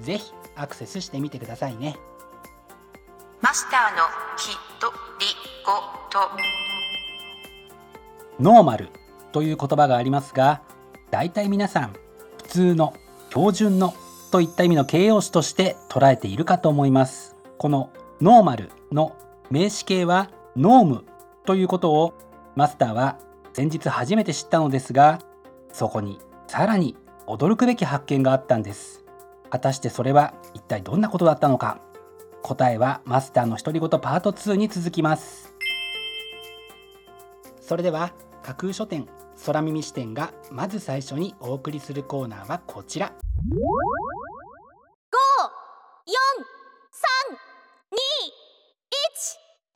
ぜひアクセスしてみてくださいね。マスターのひとりごと。ノーマルという言葉がありますが大体皆さん普通の標準のといった意味の形容詞として捉えているかと思います。このノーマルの名詞形はノームということをマスターは先日初めて知ったのですがそこにさらに驚くべき発見があったんです果たしてそれは一体どんなことだったのか？答えはマスターの独り言パート2に続きます。それでは架空書店空耳視点がまず最初にお送りするコーナーはこちら。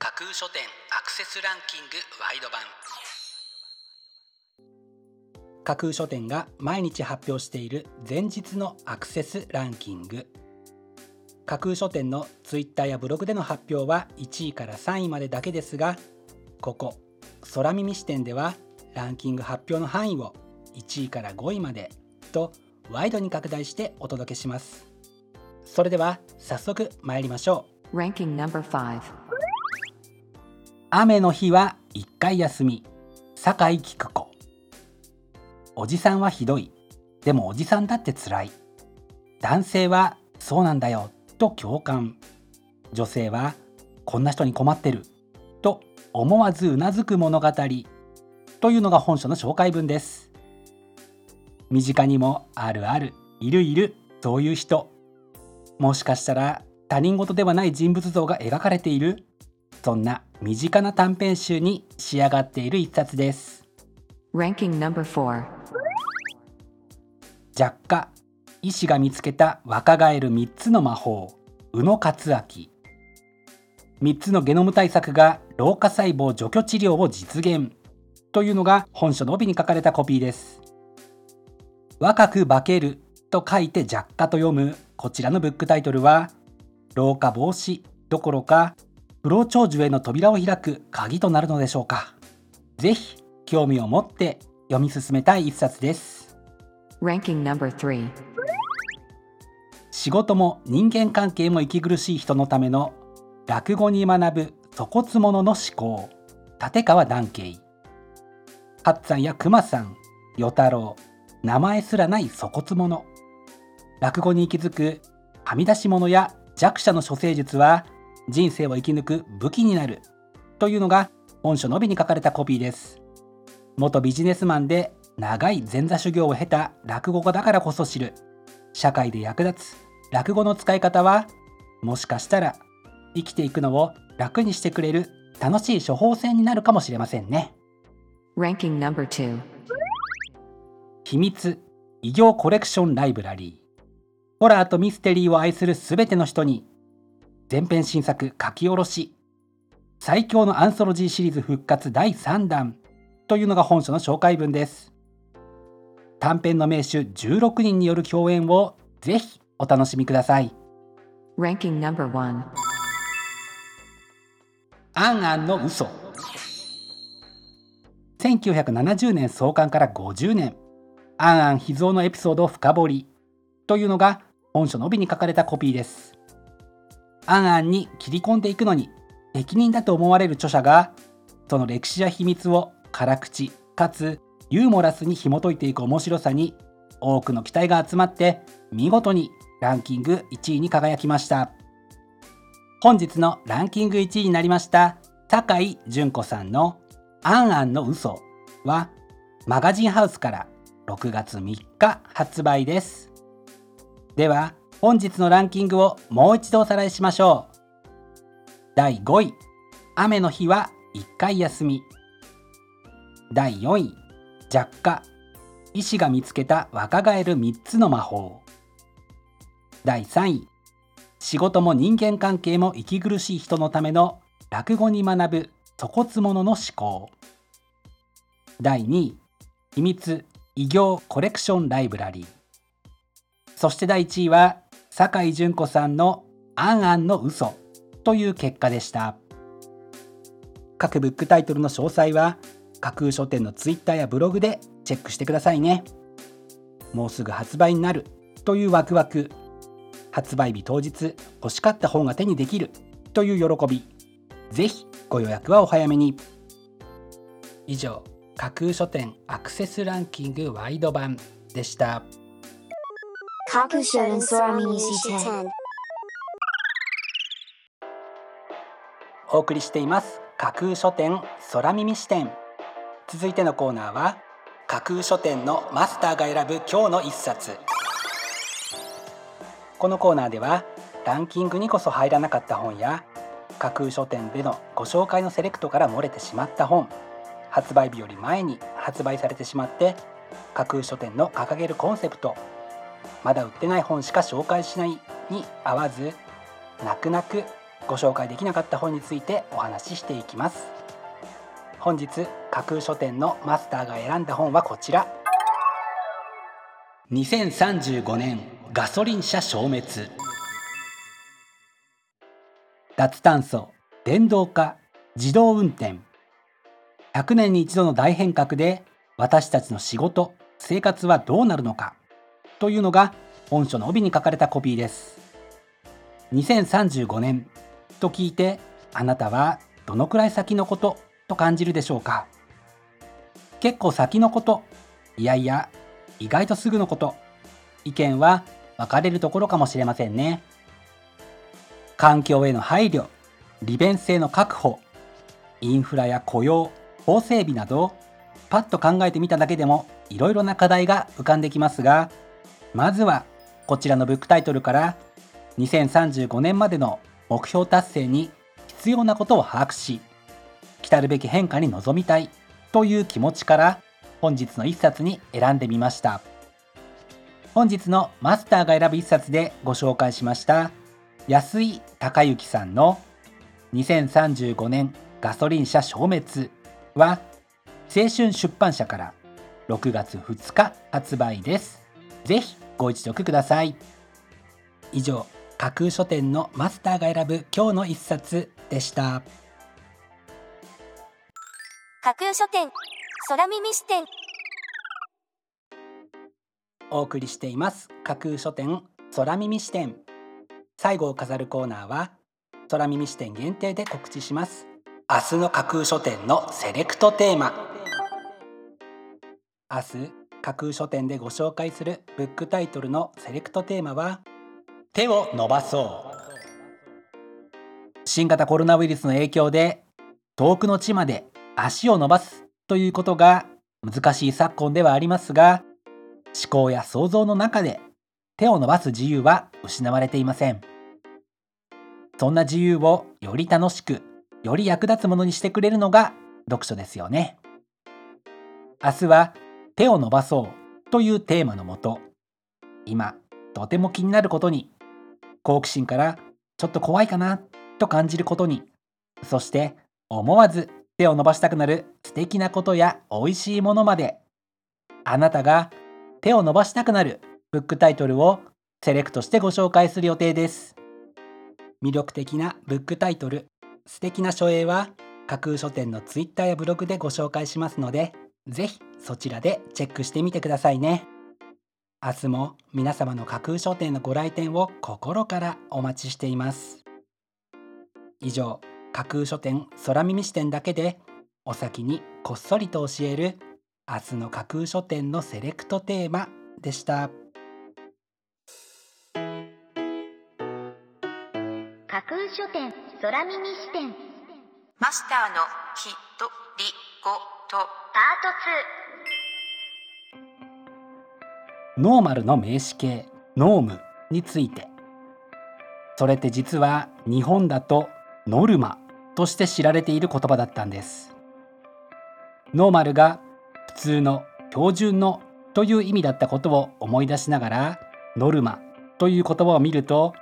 架空書店アクセスランキングワイド版架空書店が毎日発表している前日のアクセスランキング。架空書店のツイッターやブログでの発表は1位から3位までだけですがここ空耳視点ではランキング発表の範囲を1位から5位までとワイドに拡大してお届けします。それでは早速参りましょう。Ranking number 5雨の日は1回休み。酒井菊子おじさんはひどい。でもおじさんだって辛い。男性はそうなんだよ。と共感。女性はこんな人に困ってる。と思わずうなずく物語。というのが本書の紹介文です。身近にもあるあるいるいるそういう人。もしかしたら他人事ではない人物像が描かれている。そんな身近な短編集に仕上がっている一冊です。Ranking number 4作家医師が見つけた若返る3つの魔法宇野勝明。3つのゲノム対策が老化細胞除去治療を実現というのが本書の帯に書かれたコピーです。若く化けると書いて弱化と読むこちらのブックタイトルは老化防止どころか不老長寿への扉を開く鍵となるのでしょうか。ぜひ興味を持って読み進めたい一冊です。Ranking number 3仕事も人間関係も息苦しい人のための落語に学ぶ粗骨者の思考。立川談慶。ハッツァンや熊さん。与太郎。名前すらない粗骨者。落語に息づくはみ出し者や弱者の処世術は人生を生き抜く武器になる。というのが本書の帯に書かれたコピーです。元ビジネスマンで長い前座修行を経た落語家だからこそ知る。社会で役立つ落語の使い方はもしかしたら生きていくのを楽にしてくれる楽しい処方箋になるかもしれませんね。Ranking number 2秘密異形コレクションライブラリー。ホラーとミステリーを愛するすべての人に前編新作書き下ろし。最強のアンソロジーシリーズ復活第3弾。というのが本書の紹介文です。短編の名手16人による共演をぜひお楽しみください。Ranking number 1アンアンの嘘1970年創刊から50年。アンアン秘蔵のエピソードを深掘り。というのが本書の帯に書かれたコピーです。アンアンに切り込んでいくのに適任だと思われる著者がその歴史や秘密を辛口かつユーモラスに紐解いていく面白さに多くの期待が集まって見事にランキング1位に輝きました。本日のランキング1位になりました酒井純子さんの「あんあんの嘘はマガジンハウスから6月3日発売です。では本日のランキングをもう一度おさらいしましょう。第5位雨の日は1回休み。第4位弱化医師が見つけた若返る3つの魔法。第3位仕事も人間関係も息苦しい人のための落語に学ぶ粗骨者の思考。第2位秘密異業コレクションライブラリー。そして第1位は酒井純子さんの「あんあんの嘘という結果でした。各ブックタイトルの詳細は架空書店のツイッターやブログでチェックしてくださいね。もうすぐ発売になるというワクワク。発売日当日欲しかった本が手にできるという喜び。ぜひご予約はお早めに。以上架空書店アクセスランキングワイド版でした。架空書店お送りしています。架空書店空耳視点続いてのコーナーは架空書店のマスターが選ぶ今日の一冊。このコーナーではランキングにこそ入らなかった本や架空書店でのご紹介のセレクトから漏れてしまった本発売日より前に発売されてしまって架空書店の掲げるコンセプトまだ売ってない本しか紹介しないに合わず泣く泣くご紹介できなかった本についてお話ししていきます。本日架空書店のマスターが選んだ本はこちら。2035年ガソリン車消滅。脱炭素電動化自動運転。100年に一度の大変革で私たちの仕事生活はどうなるのか。というのが本書の帯に書かれたコピーです。2035年と聞いてあなたはどのくらい先のことと感じるでしょうか？結構先のこといやいや意外とすぐのこと意見は分かれるところかもしれませんね。環境への配慮利便性の確保インフラや雇用法整備などパッと考えてみただけでもいろいろな課題が浮かんできますがまずはこちらのブックタイトルから2035年までの目標達成に必要なことを把握し来るべき変化に臨みたいという気持ちから本日の一冊に選んでみました。本日のマスターが選ぶ一冊でご紹介しました安井隆之さんの2035年ガソリン車消滅は青春出版社から6月2日発売です。ぜひご一読ください。以上架空書店のマスターが選ぶ今日の一冊でした。架空書店。空耳視点。お送りしています。架空書店空耳視点。最後を飾るコーナーは空耳視点限定で告知します。明日の架空書店のセレクトテーマ。明日架空書店でご紹介するブックタイトルのセレクトテーマは手を伸ばそう。新型コロナウイルスの影響で遠くの地まで足を伸ばすということが難しい昨今ではありますが思考や想像の中で手を伸ばす自由は失われていません。そんな自由をより楽しくより役立つものにしてくれるのが読書ですよね。明日は手を伸ばそうというテーマのもと今とても気になることに好奇心からちょっと怖いかなと感じることにそして思わず手を伸ばしたくなる素敵なことや美味しいものまで。あなたが手を伸ばしたくなるブックタイトルをセレクトしてご紹介する予定です。魅力的なブックタイトル素敵な書影は架空書店のツイッターやブログでご紹介しますのでぜひそちらでチェックしてみてくださいね。明日も皆様の架空書店のご来店を心からお待ちしています。以上架空書店空耳視点だけでお先にこっそりと教える明日の架空書店のセレクトテーマでした。架架空書店空耳視点。マスターのきとりごと。パートノーマルの名詞形ノームについて。それって実は日本だとノルマとして知られている言葉だったんです。ノーマルが普通の標準のという意味だったことを思い出しながらノルマという言葉を見ると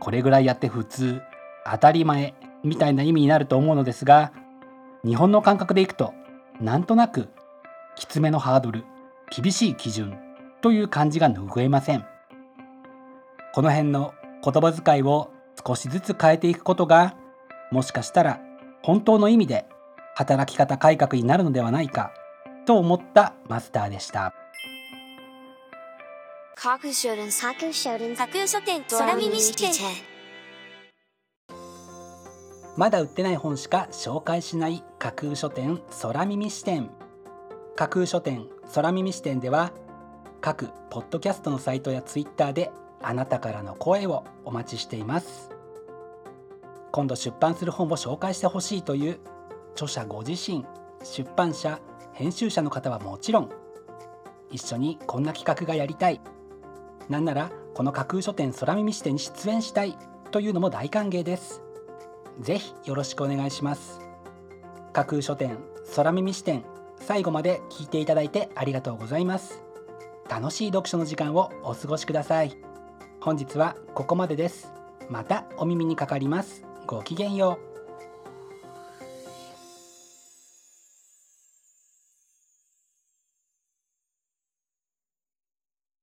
これぐらいやって普通当たり前みたいな意味になると思うのですが日本の感覚でいくとなんとなくきつめのハードル厳しい基準という感じが拭えません。この辺の言葉遣いを少しずつ変えていくことがもしかしたら本当の意味で働き方改革になるのではないかと思ったマスターでした。架空書店架空書店架空書店空耳視点まだ売ってない本しか紹介しない架空書店空耳視点。架空書店空耳視点では各ポッドキャストのサイトやツイッターであなたからの声をお待ちしています今度出版する本を紹介してほしいという著者ご自身出版社編集者の方はもちろん一緒にこんな企画がやりたい。なんならこの架空書店空耳視点に出演したいというのも大歓迎です。ぜひよろしくお願いします。架空書店空耳視点最後まで聞いていただいてありがとうございます。楽しい読書の時間をお過ごしください。本日はここまでです。またお耳にかかります。ごきげんよう。